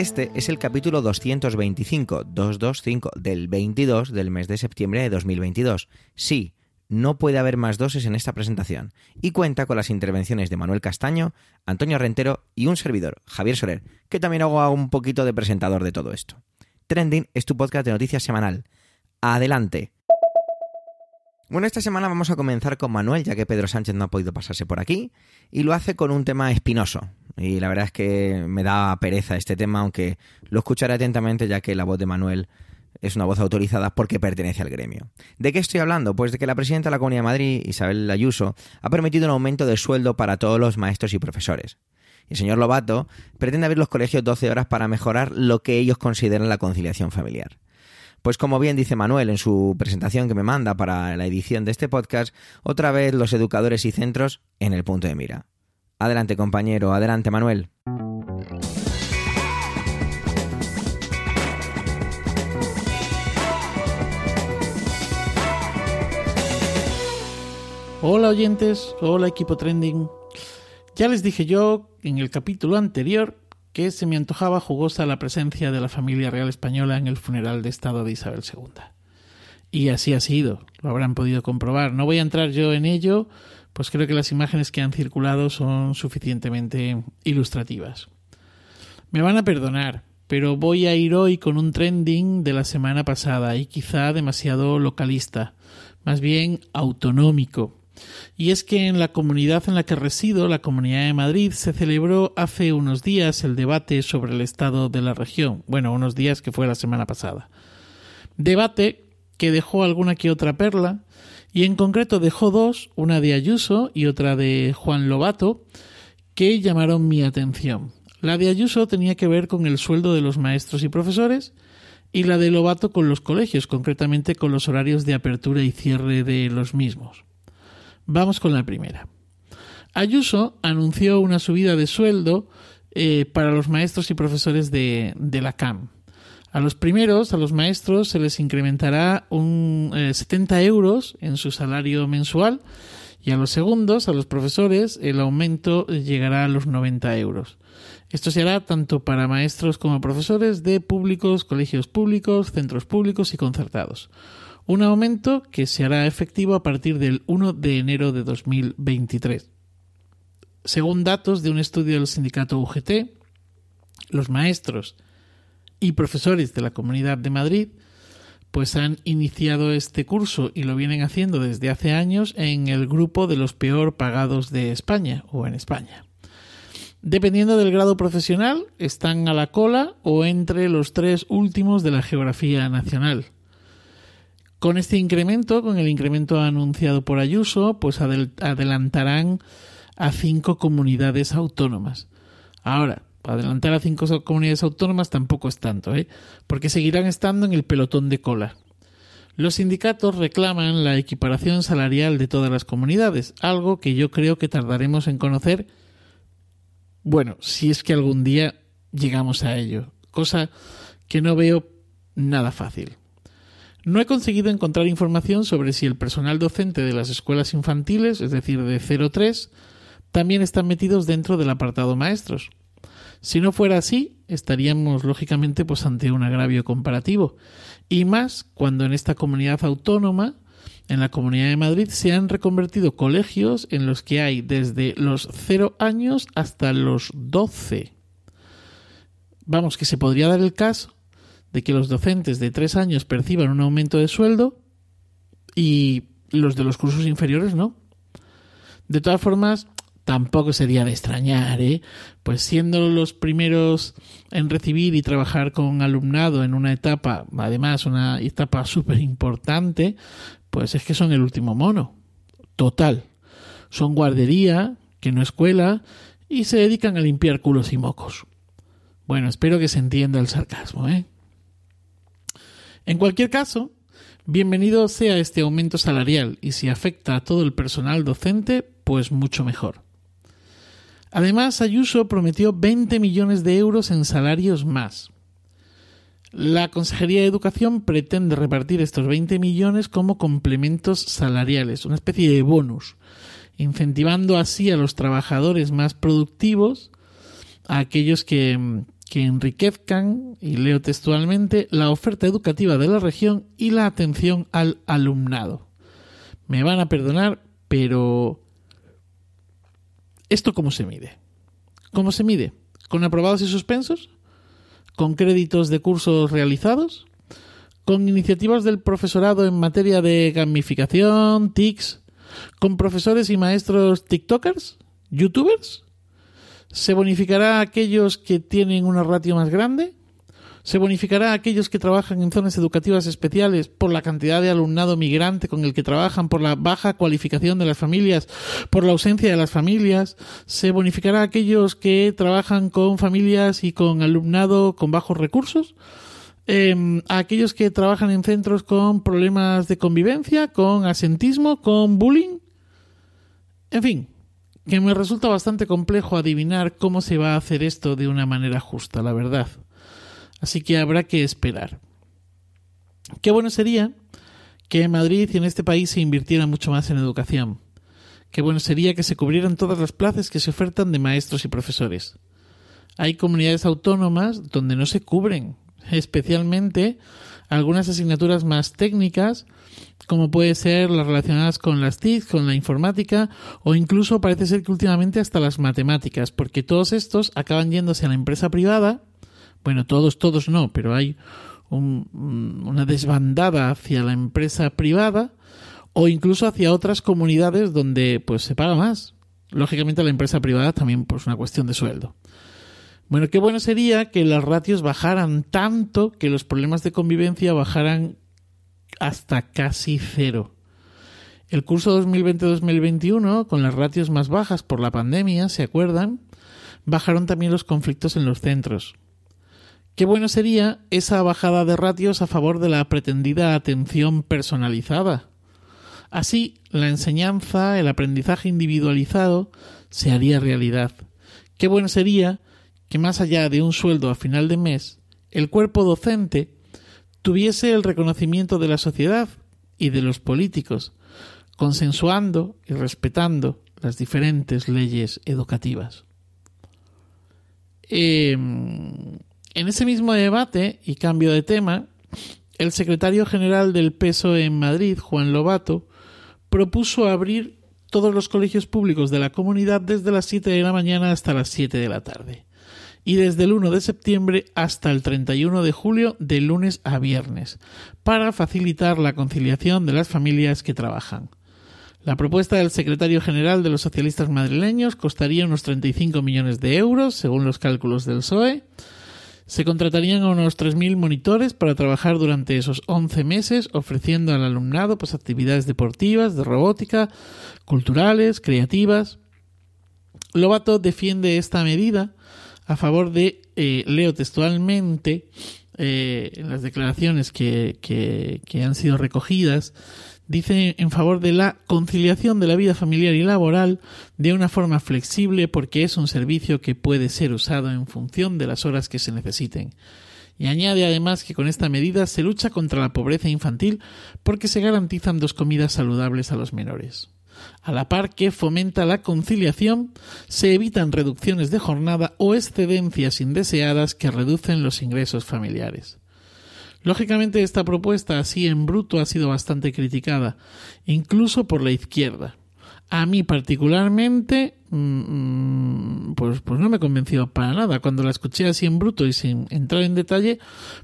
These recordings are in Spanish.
Este es el capítulo 225, 225 del 22 del mes de septiembre de 2022. Sí, no puede haber más doses en esta presentación y cuenta con las intervenciones de Manuel Castaño, Antonio Rentero y un servidor, Javier Soler, que también hago un poquito de presentador de todo esto. Trending es tu podcast de noticias semanal. Adelante. Bueno, esta semana vamos a comenzar con Manuel, ya que Pedro Sánchez no ha podido pasarse por aquí, y lo hace con un tema espinoso. Y la verdad es que me da pereza este tema, aunque lo escucharé atentamente, ya que la voz de Manuel es una voz autorizada porque pertenece al gremio. ¿De qué estoy hablando? Pues de que la presidenta de la Comunidad de Madrid, Isabel Ayuso, ha permitido un aumento de sueldo para todos los maestros y profesores. El señor Lobato pretende abrir los colegios 12 horas para mejorar lo que ellos consideran la conciliación familiar. Pues como bien dice Manuel en su presentación que me manda para la edición de este podcast, otra vez los educadores y centros en el punto de mira. Adelante compañero, adelante Manuel. Hola oyentes, hola equipo trending. Ya les dije yo en el capítulo anterior que se me antojaba jugosa la presencia de la familia real española en el funeral de Estado de Isabel II. Y así ha sido, lo habrán podido comprobar. No voy a entrar yo en ello, pues creo que las imágenes que han circulado son suficientemente ilustrativas. Me van a perdonar, pero voy a ir hoy con un trending de la semana pasada y quizá demasiado localista, más bien autonómico y es que en la comunidad en la que resido, la Comunidad de Madrid, se celebró hace unos días el debate sobre el estado de la región. Bueno, unos días que fue la semana pasada. Debate que dejó alguna que otra perla, y en concreto dejó dos, una de Ayuso y otra de Juan Lobato, que llamaron mi atención. La de Ayuso tenía que ver con el sueldo de los maestros y profesores, y la de Lobato con los colegios, concretamente con los horarios de apertura y cierre de los mismos. Vamos con la primera. Ayuso anunció una subida de sueldo eh, para los maestros y profesores de, la CAM. A los primeros, a los maestros, se les incrementará un 70 eh, euros en su salario mensual y a los segundos, a los profesores, el aumento llegará a los 90 euros. Esto se hará tanto para maestros como profesores de públicos, colegios públicos, centros públicos y concertados un aumento que se hará efectivo a partir del 1 de enero de 2023. Según datos de un estudio del sindicato UGT, los maestros y profesores de la Comunidad de Madrid pues han iniciado este curso y lo vienen haciendo desde hace años en el grupo de los peor pagados de España o en España. Dependiendo del grado profesional, están a la cola o entre los tres últimos de la geografía nacional. Con este incremento, con el incremento anunciado por Ayuso, pues adelantarán a cinco comunidades autónomas. Ahora, adelantar a cinco comunidades autónomas tampoco es tanto, ¿eh? porque seguirán estando en el pelotón de cola. Los sindicatos reclaman la equiparación salarial de todas las comunidades, algo que yo creo que tardaremos en conocer, bueno, si es que algún día llegamos a ello, cosa que no veo nada fácil. No he conseguido encontrar información sobre si el personal docente de las escuelas infantiles, es decir, de 0-3, también están metidos dentro del apartado maestros. Si no fuera así, estaríamos lógicamente pues ante un agravio comparativo. Y más cuando en esta comunidad autónoma, en la Comunidad de Madrid, se han reconvertido colegios en los que hay desde los 0 años hasta los 12. Vamos, que se podría dar el caso de que los docentes de tres años perciban un aumento de sueldo y los de los cursos inferiores no. De todas formas, tampoco sería de extrañar, ¿eh? Pues siendo los primeros en recibir y trabajar con alumnado en una etapa, además una etapa súper importante, pues es que son el último mono. Total. Son guardería, que no escuela y se dedican a limpiar culos y mocos. Bueno, espero que se entienda el sarcasmo, ¿eh? En cualquier caso, bienvenido sea este aumento salarial y si afecta a todo el personal docente, pues mucho mejor. Además, Ayuso prometió 20 millones de euros en salarios más. La Consejería de Educación pretende repartir estos 20 millones como complementos salariales, una especie de bonus, incentivando así a los trabajadores más productivos, a aquellos que, que enriquezcan, y leo textualmente, la oferta educativa de la región y la atención al alumnado. Me van a perdonar, pero ¿esto cómo se mide? ¿Cómo se mide? ¿Con aprobados y suspensos? ¿Con créditos de cursos realizados? ¿Con iniciativas del profesorado en materia de gamificación, TICs? ¿Con profesores y maestros TikTokers? ¿YouTubers? ¿Se bonificará a aquellos que tienen una ratio más grande? ¿Se bonificará a aquellos que trabajan en zonas educativas especiales por la cantidad de alumnado migrante con el que trabajan, por la baja cualificación de las familias, por la ausencia de las familias? ¿Se bonificará a aquellos que trabajan con familias y con alumnado con bajos recursos? Eh, a aquellos que trabajan en centros con problemas de convivencia, con asentismo, con bullying. En fin, que me resulta bastante complejo adivinar cómo se va a hacer esto de una manera justa, la verdad. Así que habrá que esperar. Qué bueno sería que en Madrid y en este país se invirtiera mucho más en educación. Qué bueno sería que se cubrieran todas las plazas que se ofertan de maestros y profesores. Hay comunidades autónomas donde no se cubren, especialmente algunas asignaturas más técnicas como puede ser las relacionadas con las TIC, con la informática o incluso parece ser que últimamente hasta las matemáticas, porque todos estos acaban yéndose a la empresa privada. Bueno, todos, todos no, pero hay una desbandada hacia la empresa privada o incluso hacia otras comunidades donde pues se paga más. Lógicamente la empresa privada también pues una cuestión de sueldo. Bueno, qué bueno sería que las ratios bajaran tanto que los problemas de convivencia bajaran hasta casi cero. El curso 2020-2021, con las ratios más bajas por la pandemia, ¿se acuerdan? Bajaron también los conflictos en los centros. Qué bueno sería esa bajada de ratios a favor de la pretendida atención personalizada. Así, la enseñanza, el aprendizaje individualizado, se haría realidad. Qué bueno sería que más allá de un sueldo a final de mes, el cuerpo docente tuviese el reconocimiento de la sociedad y de los políticos, consensuando y respetando las diferentes leyes educativas. Em, en ese mismo debate y cambio de tema, el secretario general del PESO en Madrid, Juan Lobato, propuso abrir todos los colegios públicos de la comunidad desde las 7 de la mañana hasta las 7 de la tarde y desde el 1 de septiembre hasta el 31 de julio de lunes a viernes, para facilitar la conciliación de las familias que trabajan. La propuesta del secretario general de los socialistas madrileños costaría unos 35 millones de euros, según los cálculos del PSOE. Se contratarían a unos 3.000 monitores para trabajar durante esos 11 meses, ofreciendo al alumnado pues, actividades deportivas, de robótica, culturales, creativas. Lobato defiende esta medida a favor de, eh, leo textualmente, eh, en las declaraciones que, que han sido recogidas, dice en favor de la conciliación de la vida familiar y laboral de una forma flexible porque es un servicio que puede ser usado en función de las horas que se necesiten. Y añade además que con esta medida se lucha contra la pobreza infantil porque se garantizan dos comidas saludables a los menores. A la par que fomenta la conciliación, se evitan reducciones de jornada o excedencias indeseadas que reducen los ingresos familiares. Lógicamente esta propuesta así en bruto ha sido bastante criticada, incluso por la izquierda. A mí particularmente, mm, pues, pues no me convenció para nada. Cuando la escuché así en bruto y sin entrar en detalle,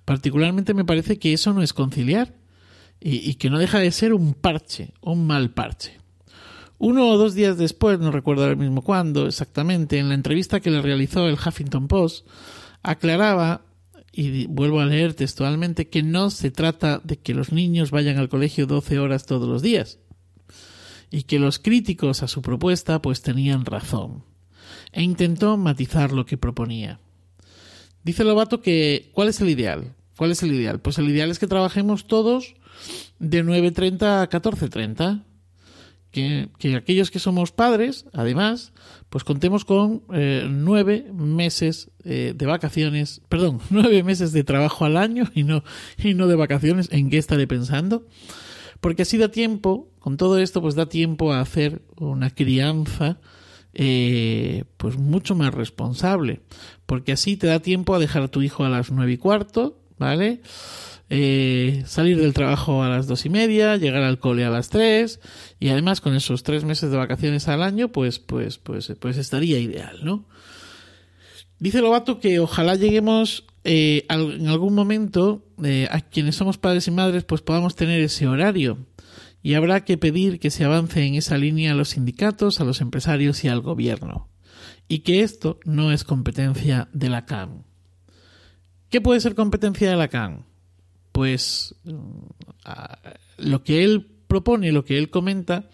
particularmente me parece que eso no es conciliar y, y que no deja de ser un parche, un mal parche. Uno o dos días después, no recuerdo ahora mismo cuándo exactamente, en la entrevista que le realizó el Huffington Post, aclaraba, y vuelvo a leer textualmente, que no se trata de que los niños vayan al colegio 12 horas todos los días. y que los críticos a su propuesta pues tenían razón. E intentó matizar lo que proponía. Dice Lobato que ¿cuál es el ideal? ¿Cuál es el ideal? Pues el ideal es que trabajemos todos de 9.30 a 14.30. Que, que, aquellos que somos padres, además, pues contemos con eh, nueve meses eh, de vacaciones, perdón, nueve meses de trabajo al año y no, y no de vacaciones. ¿En qué estaré pensando? Porque así da tiempo, con todo esto, pues da tiempo a hacer una crianza eh, pues mucho más responsable. Porque así te da tiempo a dejar a tu hijo a las nueve y cuarto, ¿vale? Eh, salir del trabajo a las dos y media, llegar al cole a las tres y además con esos tres meses de vacaciones al año, pues, pues, pues, pues estaría ideal, ¿no? Dice Lobato que ojalá lleguemos eh, en algún momento eh, a quienes somos padres y madres, pues podamos tener ese horario y habrá que pedir que se avance en esa línea a los sindicatos, a los empresarios y al gobierno y que esto no es competencia de la CAN. ¿Qué puede ser competencia de la CAN? Pues lo que él propone, lo que él comenta,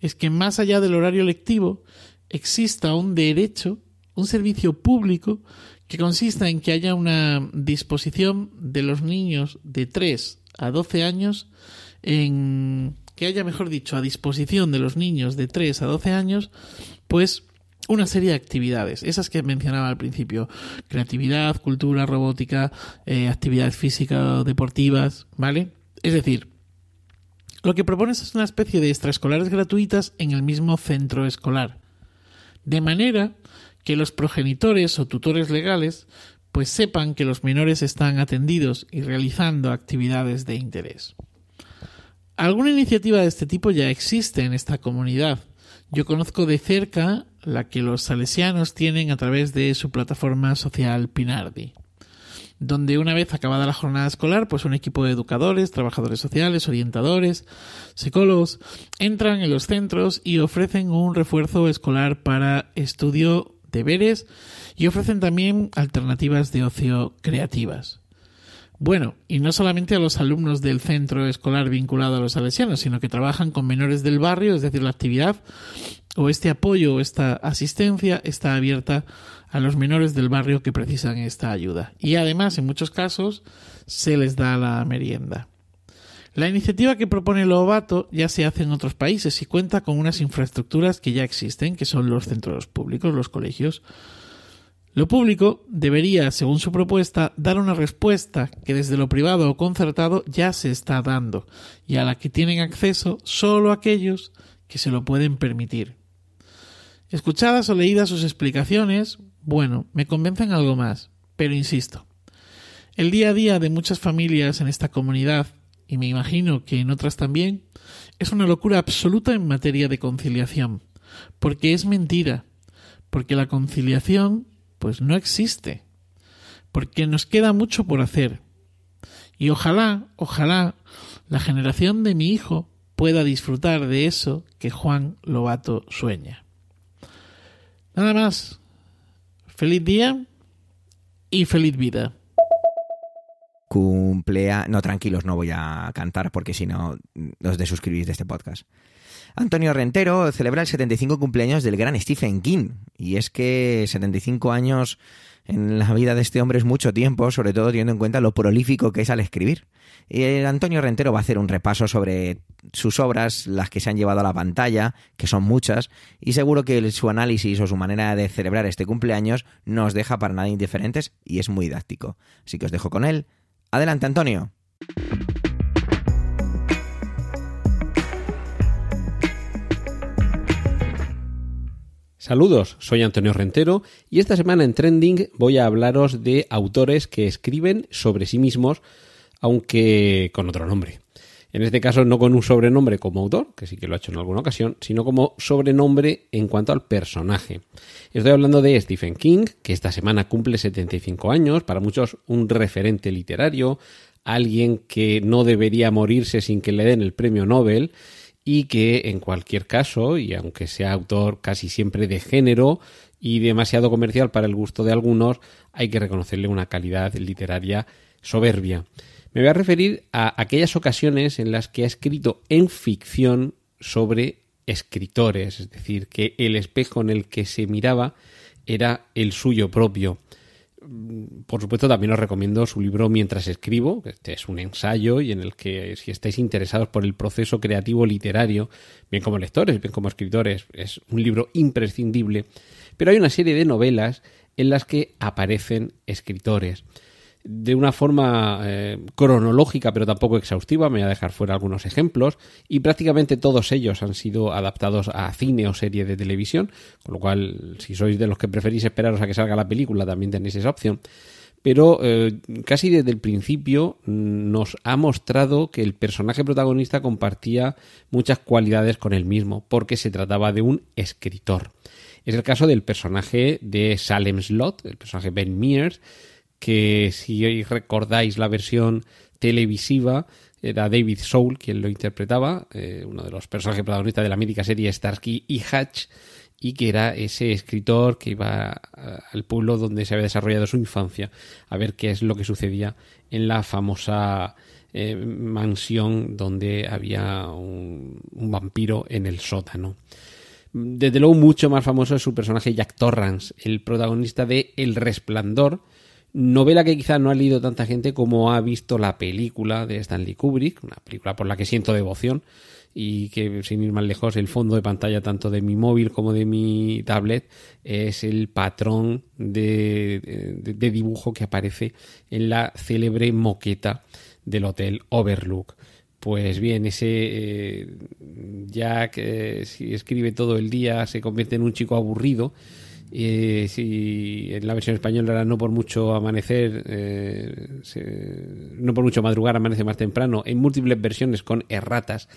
es que más allá del horario lectivo exista un derecho, un servicio público que consista en que haya una disposición de los niños de 3 a 12 años en que haya, mejor dicho, a disposición de los niños de 3 a 12 años, pues una serie de actividades, esas que mencionaba al principio, creatividad, cultura, robótica, eh, actividades físicas, deportivas, ¿vale? Es decir, lo que propones es una especie de extraescolares gratuitas en el mismo centro escolar, de manera que los progenitores o tutores legales pues sepan que los menores están atendidos y realizando actividades de interés. Alguna iniciativa de este tipo ya existe en esta comunidad. Yo conozco de cerca la que los salesianos tienen a través de su plataforma social Pinardi, donde una vez acabada la jornada escolar, pues un equipo de educadores, trabajadores sociales, orientadores, psicólogos, entran en los centros y ofrecen un refuerzo escolar para estudio, deberes y ofrecen también alternativas de ocio creativas. Bueno, y no solamente a los alumnos del centro escolar vinculado a los salesianos, sino que trabajan con menores del barrio, es decir, la actividad o este apoyo o esta asistencia está abierta a los menores del barrio que precisan esta ayuda. Y además, en muchos casos, se les da la merienda. La iniciativa que propone Lobato ya se hace en otros países y cuenta con unas infraestructuras que ya existen, que son los centros públicos, los colegios. Lo público debería, según su propuesta, dar una respuesta que desde lo privado o concertado ya se está dando y a la que tienen acceso solo aquellos que se lo pueden permitir. Escuchadas o leídas sus explicaciones, bueno, me convencen algo más, pero insisto, el día a día de muchas familias en esta comunidad, y me imagino que en otras también, es una locura absoluta en materia de conciliación, porque es mentira, porque la conciliación pues no existe, porque nos queda mucho por hacer. Y ojalá, ojalá, la generación de mi hijo pueda disfrutar de eso que Juan Lobato sueña. Nada más. Feliz día y feliz vida. Cumplea... No, tranquilos, no voy a cantar porque si no os desuscribís de este podcast. Antonio Rentero celebra el 75 cumpleaños del gran Stephen King. Y es que 75 años en la vida de este hombre es mucho tiempo, sobre todo teniendo en cuenta lo prolífico que es al escribir. Y Antonio Rentero va a hacer un repaso sobre sus obras, las que se han llevado a la pantalla, que son muchas, y seguro que su análisis o su manera de celebrar este cumpleaños no os deja para nada indiferentes y es muy didáctico. Así que os dejo con él. Adelante, Antonio. Saludos, soy Antonio Rentero y esta semana en Trending voy a hablaros de autores que escriben sobre sí mismos aunque con otro nombre. En este caso no con un sobrenombre como autor, que sí que lo ha hecho en alguna ocasión, sino como sobrenombre en cuanto al personaje. Estoy hablando de Stephen King, que esta semana cumple 75 años, para muchos un referente literario, alguien que no debería morirse sin que le den el premio Nobel y que en cualquier caso, y aunque sea autor casi siempre de género y demasiado comercial para el gusto de algunos, hay que reconocerle una calidad literaria soberbia. Me voy a referir a aquellas ocasiones en las que ha escrito en ficción sobre escritores, es decir, que el espejo en el que se miraba era el suyo propio. Por supuesto, también os recomiendo su libro Mientras escribo, este es un ensayo y en el que si estáis interesados por el proceso creativo literario, bien como lectores, bien como escritores, es un libro imprescindible. Pero hay una serie de novelas en las que aparecen escritores de una forma eh, cronológica pero tampoco exhaustiva, me voy a dejar fuera algunos ejemplos, y prácticamente todos ellos han sido adaptados a cine o serie de televisión, con lo cual si sois de los que preferís esperaros a que salga la película también tenéis esa opción. Pero eh, casi desde el principio nos ha mostrado que el personaje protagonista compartía muchas cualidades con él mismo, porque se trataba de un escritor. Es el caso del personaje de Salem Slot, el personaje Ben Mears, que si recordáis la versión televisiva, era David Soul quien lo interpretaba, eh, uno de los personajes protagonistas de la mítica serie Starsky y Hatch, y que era ese escritor que iba al pueblo donde se había desarrollado su infancia a ver qué es lo que sucedía en la famosa eh, mansión donde había un, un, vampiro en el sótano. Desde luego mucho más famoso es su personaje Jack Torrance, el protagonista de El Resplandor, Novela que quizá no ha leído tanta gente como ha visto la película de Stanley Kubrick, una película por la que siento devoción y que sin ir más lejos el fondo de pantalla tanto de mi móvil como de mi tablet es el patrón de, de, dibujo que aparece en la célebre moqueta del hotel Overlook. Pues bien, ese eh, Jack eh, si escribe todo el día se convierte en un chico aburrido y si en la versión española era no por mucho amanecer, eh, no por mucho madrugar, amanece más temprano, en múltiples versiones con erratas,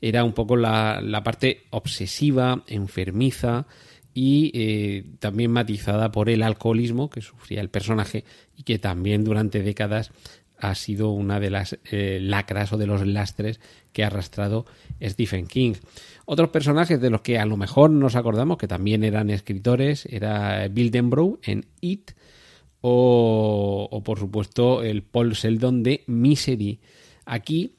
era un poco la, la parte obsesiva, enfermiza y eh, también matizada por el alcoholismo que sufría el personaje y que también durante décadas ha sido una de las eh, lacras o de los lastres que ha arrastrado Stephen King. Otros personajes de los que a lo mejor nos acordamos que también eran escritores era Bill Denbrough en It o, por supuesto el Paul Sheldon de Misery. Aquí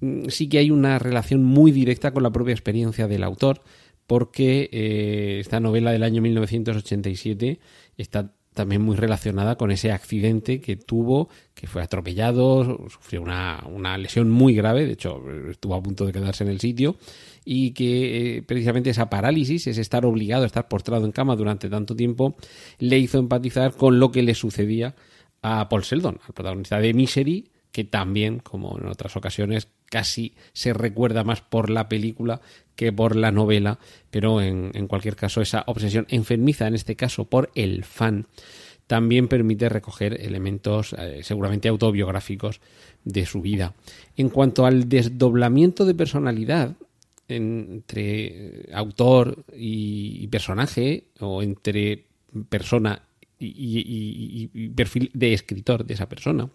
mm, sí que hay una relación muy directa con la propia experiencia del autor porque eh, esta novela del año 1987 está también muy relacionada con ese accidente que tuvo, que fue atropellado, sufrió una, una, lesión muy grave, de hecho estuvo a punto de quedarse en el sitio, y que eh, precisamente esa parálisis, ese estar obligado a estar postrado en cama durante tanto tiempo, le hizo empatizar con lo que le sucedía a Paul Sheldon, al protagonista de Misery, que también, como en otras ocasiones, casi se recuerda más por la película que por la novela, pero en, cualquier caso esa obsesión enfermiza, en este caso por el fan, también permite recoger elementos eh, seguramente autobiográficos de su vida. En cuanto al desdoblamiento de personalidad entre autor y, personaje, o entre persona y perfil de escritor de esa persona,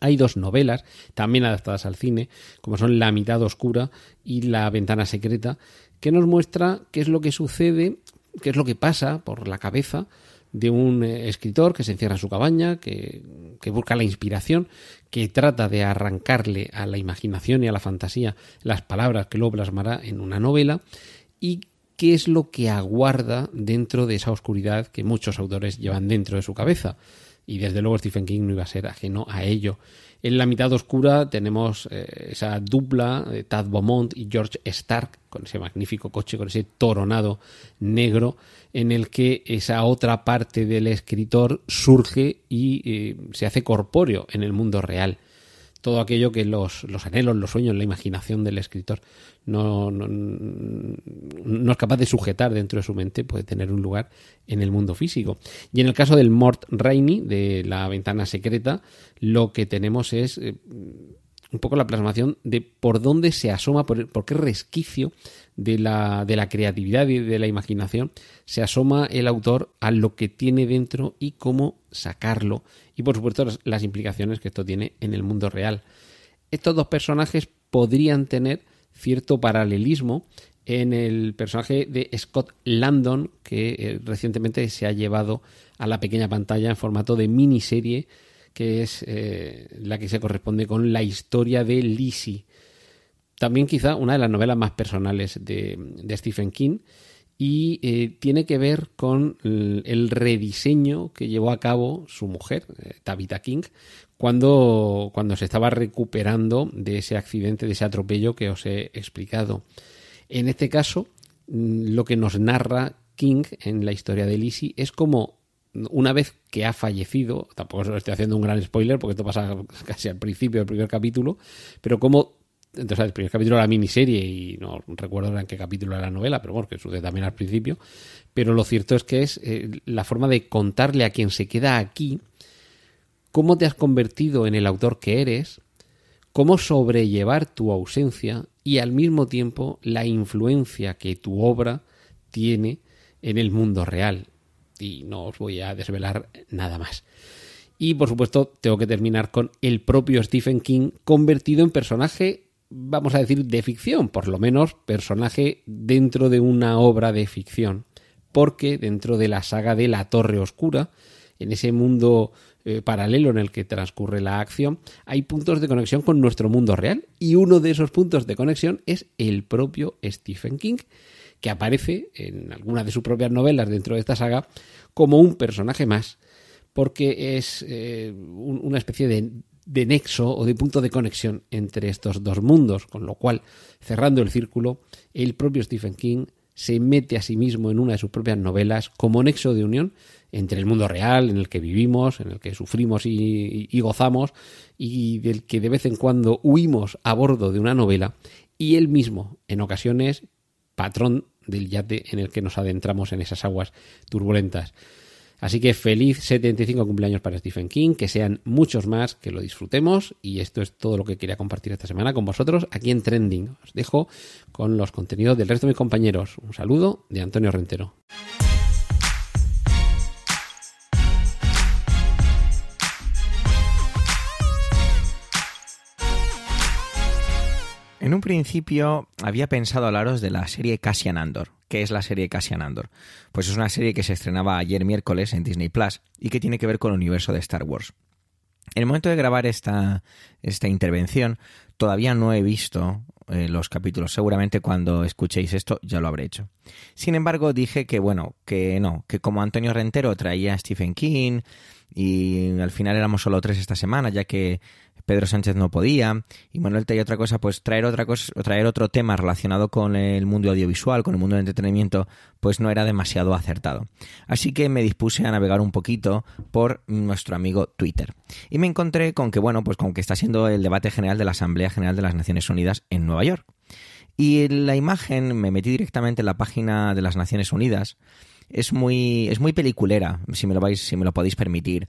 hay dos novelas, también adaptadas al cine, como son La mitad oscura y La ventana secreta, que nos muestra qué es lo que sucede, qué es lo que pasa por la cabeza de un eh, escritor que se encierra en su cabaña, que, busca la inspiración, que trata de arrancarle a la imaginación y a la fantasía las palabras que luego plasmará en una novela y qué es lo que aguarda dentro de esa oscuridad que muchos autores llevan dentro de su cabeza y desde luego Stephen King no iba a ser ajeno a ello. En la mitad oscura tenemos eh, esa dupla de Tad Beaumont y George Stark con ese magnífico coche, con ese toronado negro en el que esa otra parte del escritor surge y eh, se hace corpóreo en el mundo real todo aquello que los, los, anhelos, los sueños, la imaginación del escritor no, no, no, es capaz de sujetar dentro de su mente, puede tener un lugar en el mundo físico. Y en el caso del Mort Rainey, de la ventana secreta, lo que tenemos es eh, un poco la plasmación de por dónde se asoma, por, qué resquicio de la, de la creatividad y de la imaginación se asoma el autor a lo que tiene dentro y cómo sacarlo. Y por supuesto las, implicaciones que esto tiene en el mundo real. Estos dos personajes podrían tener cierto paralelismo en el personaje de Scott Landon, que eh, recientemente se ha llevado a la pequeña pantalla en formato de miniserie que es eh, la que se corresponde con la historia de Lizzie. también quizá una de las novelas más personales de, Stephen King y eh, tiene que ver con el, rediseño que llevó a cabo su mujer, eh, Tabitha King, cuando, cuando se estaba recuperando de ese accidente, de ese atropello que os he explicado. En este caso, mm, lo que nos narra King en la historia de Lizzie es como una vez que ha fallecido, tampoco estoy haciendo un gran spoiler porque esto pasa casi al principio del primer capítulo, pero como entonces el primer capítulo de la miniserie y no recuerdo en qué capítulo era la novela, pero bueno, que sucede también al principio, pero lo cierto es que es eh, la forma de contarle a quien se queda aquí cómo te has convertido en el autor que eres, cómo sobrellevar tu ausencia y al mismo tiempo la influencia que tu obra tiene en el mundo real. Y no os voy a desvelar nada más. Y por supuesto tengo que terminar con el propio Stephen King convertido en personaje vamos a decir, de ficción, por lo menos personaje dentro de una obra de ficción, porque dentro de la saga de La Torre Oscura, en ese mundo eh, paralelo en el que transcurre la acción, hay puntos de conexión con nuestro mundo real, y uno de esos puntos de conexión es el propio Stephen King, que aparece en alguna de sus propias novelas dentro de esta saga como un personaje más, porque es eh, una especie de de nexo o de punto de conexión entre estos dos mundos, con lo cual, cerrando el círculo, el propio Stephen King se mete a sí mismo en una de sus propias novelas como nexo de unión entre el mundo real en el que vivimos, en el que sufrimos y, gozamos, y del que de vez en cuando huimos a bordo de una novela, y él mismo, en ocasiones, patrón del yate en el que nos adentramos en esas aguas turbulentas. Así que feliz 75 cumpleaños para Stephen King, que sean muchos más, que lo disfrutemos y esto es todo lo que quería compartir esta semana con vosotros aquí en Trending. Os dejo con los contenidos del resto de mis compañeros. Un saludo de Antonio Rentero. En un principio había pensado hablaros de la serie Cassian Andor. ¿Qué es la serie Cassian Andor? Pues es una serie que se estrenaba ayer miércoles en Disney Plus y que tiene que ver con el universo de Star Wars. En el momento de grabar esta, esta intervención, todavía no he visto eh, los capítulos. Seguramente cuando escuchéis esto ya lo habré hecho. Sin embargo, dije que bueno, que no, que como Antonio Rentero traía a Stephen King y al final éramos solo tres esta semana, ya que Pedro Sánchez no podía, y Manuel traía otra cosa, pues traer otra cosa, traer otro tema relacionado con el mundo audiovisual, con el mundo del entretenimiento, pues no era demasiado acertado. Así que me dispuse a navegar un poquito por nuestro amigo Twitter. Y me encontré con que, bueno, pues con que está siendo el debate general de la Asamblea General de las Naciones Unidas en Nueva York. Y la imagen me metí directamente en la página de las Naciones Unidas es muy, es muy peliculera, si me lo vais, si me lo podéis permitir.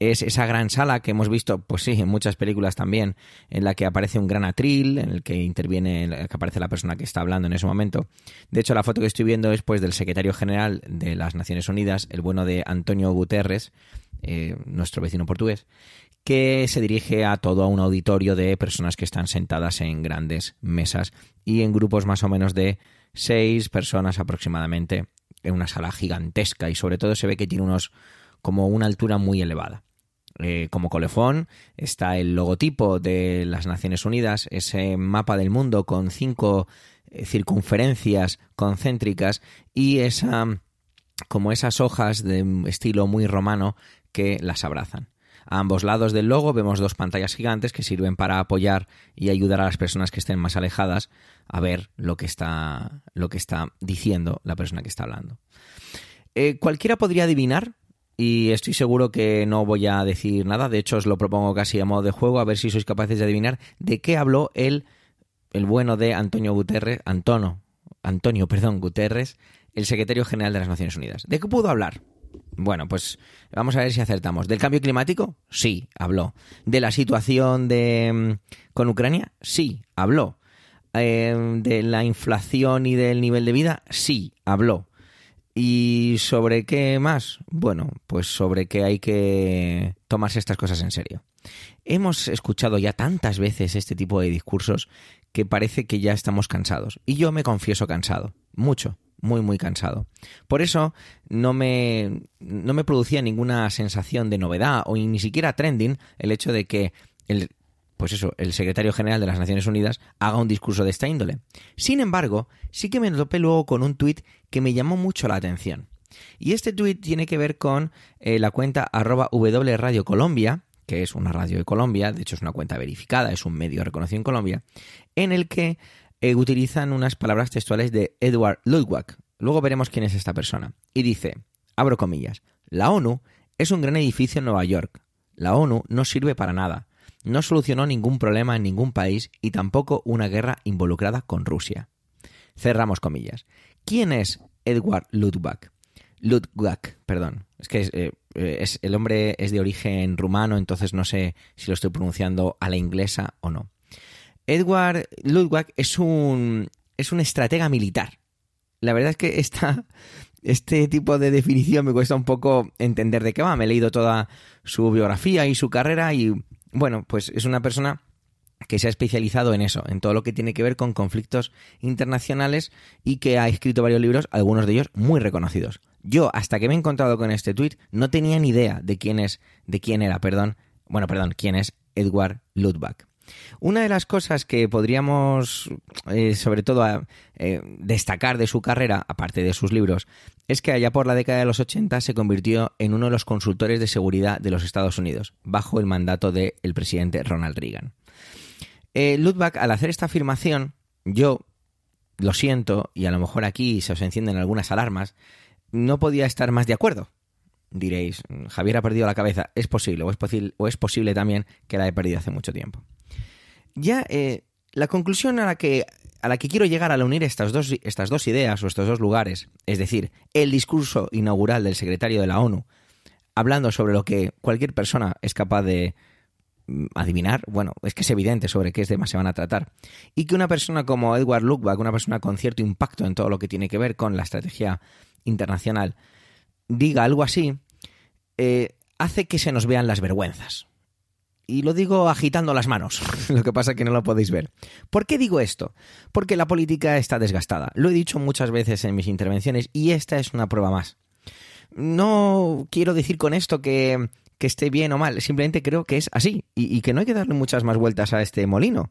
Es esa gran sala que hemos visto, pues sí, en muchas películas también, en la que aparece un gran atril, en el que interviene, en que aparece la persona que está hablando en ese momento. De hecho, la foto que estoy viendo es pues del secretario general de las Naciones Unidas, el bueno de Antonio Guterres, eh, nuestro vecino portugués, que se dirige a todo un auditorio de personas que están sentadas en grandes mesas y en grupos más o menos de seis personas aproximadamente en una sala gigantesca y sobre todo se ve que tiene unos como una altura muy elevada. Eh, como colefón está el logotipo de las Naciones Unidas, ese mapa del mundo con cinco eh, circunferencias concéntricas y esa como esas hojas de estilo muy romano que las abrazan. A ambos lados del logo vemos dos pantallas gigantes que sirven para apoyar y ayudar a las personas que estén más alejadas a ver lo que está, lo que está diciendo la persona que está hablando. Eh, cualquiera podría adivinar, y estoy seguro que no voy a decir nada, de hecho os lo propongo casi a modo de juego, a ver si sois capaces de adivinar de qué habló el, el bueno de Antonio Guterres, Antonio, Antonio, perdón, Guterres, el secretario general de las Naciones Unidas. ¿De qué pudo hablar? Bueno, pues vamos a ver si acertamos. ¿Del cambio climático? Sí, habló. ¿De la situación de, mm, con Ucrania? Sí, habló. Eh, ¿De la inflación y del nivel de vida? Sí, habló. ¿Y sobre qué más? Bueno, pues sobre que hay que tomarse estas cosas en serio. Hemos escuchado ya tantas veces este tipo de discursos que parece que ya estamos cansados. Y yo me confieso cansado, mucho muy, muy cansado. Por eso no me, no me producía ninguna sensación de novedad o ni siquiera trending el hecho de que el pues eso, el secretario general de las Naciones Unidas haga un discurso de esta índole. Sin embargo, sí que me topé luego con un tuit que me llamó mucho la atención. Y este tuit tiene que ver con eh, la cuenta arroba W Radio Colombia, que es una radio de Colombia, de hecho es una cuenta verificada, es un medio reconocido en Colombia, en el que eh, utilizan unas palabras textuales de Edward Ludwig. Luego veremos quién es esta persona. Y dice, abro comillas, la ONU es un gran edificio en Nueva York. La ONU no sirve para nada no solucionó ningún problema en ningún país y tampoco una guerra involucrada con Rusia. Cerramos comillas. ¿Quién es Edward Ludwig? Ludwig, perdón. Es que eh, es, el hombre es de origen rumano, entonces no sé si lo estoy pronunciando a la inglesa o no. Edward Ludwig es un, es un estratega militar. La verdad es que esta, este tipo de definición me cuesta un poco entender de qué va. Me he leído toda su biografía y su carrera y bueno, pues es una persona que se ha especializado en eso, en todo lo que tiene que ver con conflictos internacionales y que ha escrito varios libros, algunos de ellos muy reconocidos. Yo, hasta que me he encontrado con este tuit, no tenía ni idea de quién es, de quién era, perdón, bueno, perdón, quién es Edward Ludwig. Una de las cosas que podríamos, eh, sobre todo, eh, destacar de su carrera, aparte de sus libros, es que allá por la década de los 80 se convirtió en uno de los consultores de seguridad de los Estados Unidos, bajo el mandato del presidente Ronald Reagan. Eh, Ludwig, al hacer esta afirmación, yo lo siento, y a lo mejor aquí se os encienden algunas alarmas, no podía estar más de acuerdo. Diréis, Javier ha perdido la cabeza. Es posible, o es, o es posible también que la he perdido hace mucho tiempo. Ya eh, la conclusión a la que a la que quiero llegar al unir estas dos, estas dos ideas o estos dos lugares, es decir, el discurso inaugural del secretario de la ONU, hablando sobre lo que cualquier persona es capaz de mm, adivinar, bueno, es que es evidente sobre qué temas se van a tratar, y que una persona como Edward Luckback, una persona con cierto impacto en todo lo que tiene que ver con la estrategia internacional, diga algo así, eh, hace que se nos vean las vergüenzas. Y lo digo agitando las manos, lo que pasa es que no lo podéis ver. ¿Por qué digo esto? Porque la política está desgastada. Lo he dicho muchas veces en mis intervenciones y esta es una prueba más. No quiero decir con esto que, esté bien o mal, simplemente creo que es así y, que no hay que darle muchas más vueltas a este molino.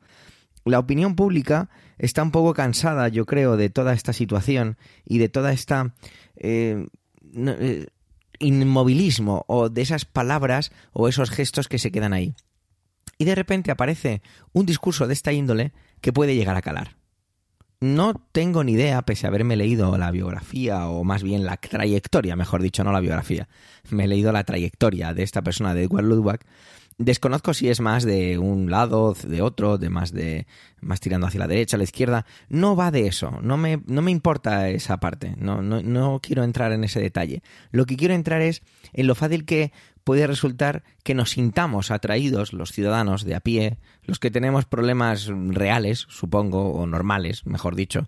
La opinión pública está un poco cansada, yo creo, de toda esta situación y de toda esta... Eh, inmovilismo o de esas palabras o esos gestos que se quedan ahí y de repente aparece un discurso de esta índole que puede llegar a calar. No tengo ni idea, pese a haberme leído la biografía, o más bien la trayectoria, mejor dicho, no la biografía. Me he leído la trayectoria de esta persona, de Edward Ludwig. Desconozco si es más de un lado, de otro, de más de más tirando hacia la derecha, a la izquierda. No va de eso. No me, no me importa esa parte. No, no, no quiero entrar en ese detalle. Lo que quiero entrar es en lo fácil que puede resultar que nos sintamos atraídos, los ciudadanos de a pie, los que tenemos problemas reales, supongo, o normales, mejor dicho,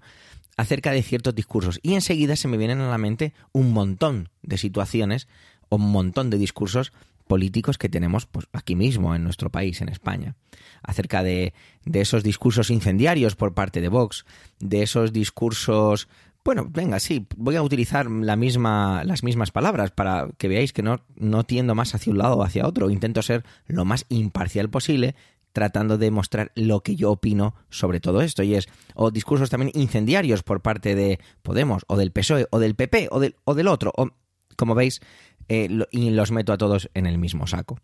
acerca de ciertos discursos. Y enseguida se me vienen a la mente un montón de situaciones o un montón de discursos políticos que tenemos pues, aquí mismo, en nuestro país, en España. Acerca de, de esos discursos incendiarios por parte de Vox, de esos discursos bueno, venga, sí, voy a utilizar la misma, las mismas palabras para que veáis que no, no tiendo más hacia un lado o hacia otro. Intento ser lo más imparcial posible tratando de mostrar lo que yo opino sobre todo esto. Y es, o discursos también incendiarios por parte de Podemos, o del PSOE, o del PP, o del, o del otro. O, como veis, eh, y los meto a todos en el mismo saco.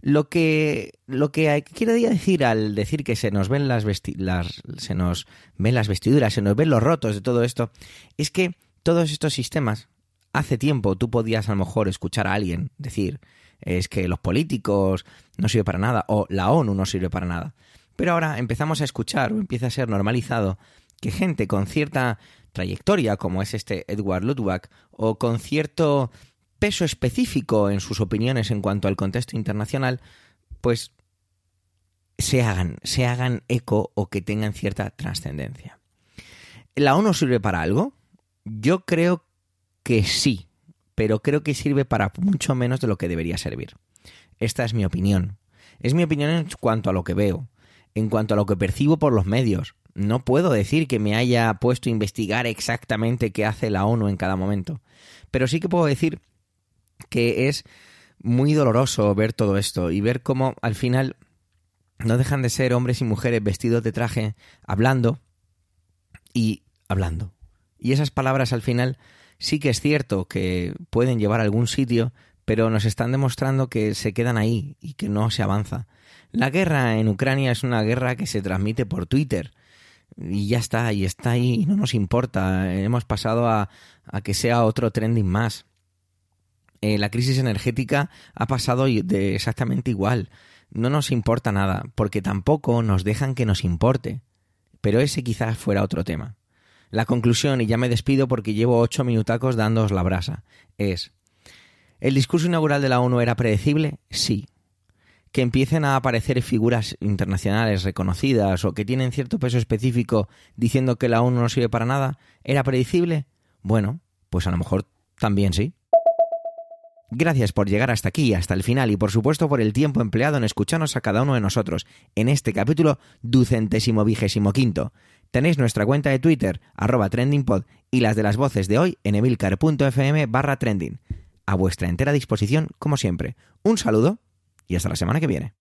Lo que, lo que quiero decir al decir que se nos ven las, las, se nos ven las vestiduras, se nos ven los rotos de todo esto, es que todos estos sistemas, hace tiempo tú podías a lo mejor escuchar a alguien decir es que los políticos no sirven para nada o la ONU no sirve para nada. Pero ahora empezamos a escuchar o empieza a ser normalizado que gente con cierta trayectoria, como es este Edward Ludwig, o con cierto peso específico en sus opiniones en cuanto al contexto internacional, pues se hagan, se hagan eco o que tengan cierta trascendencia. ¿La ONU sirve para algo? Yo creo que sí, pero creo que sirve para mucho menos de lo que debería servir. Esta es mi opinión. Es mi opinión en cuanto a lo que veo, en cuanto a lo que percibo por los medios. No puedo decir que me haya puesto a investigar exactamente qué hace la ONU en cada momento, pero sí que puedo decir que es muy doloroso ver todo esto y ver cómo al final no dejan de ser hombres y mujeres vestidos de traje, hablando y hablando. Y esas palabras al final sí que es cierto que pueden llevar a algún sitio, pero nos están demostrando que se quedan ahí y que no se avanza. La guerra en Ucrania es una guerra que se transmite por Twitter y ya está, y está ahí, y no nos importa. Hemos pasado a, a que sea otro trending más. Eh, la crisis energética ha pasado de exactamente igual. No nos importa nada, porque tampoco nos dejan que nos importe. Pero ese quizás fuera otro tema. La conclusión, y ya me despido porque llevo ocho minutacos dándoos la brasa, es ¿El discurso inaugural de la ONU era predecible? Sí. ¿Que empiecen a aparecer figuras internacionales reconocidas o que tienen cierto peso específico diciendo que la ONU no sirve para nada? ¿Era predecible? Bueno, pues a lo mejor también sí. Gracias por llegar hasta aquí, hasta el final, y por supuesto por el tiempo empleado en escucharnos a cada uno de nosotros en este capítulo ducentésimo vigésimo quinto. Tenéis nuestra cuenta de Twitter, arroba trendingpod, y las de las voces de hoy en emilcar.fm barra trending. A vuestra entera disposición, como siempre. Un saludo y hasta la semana que viene.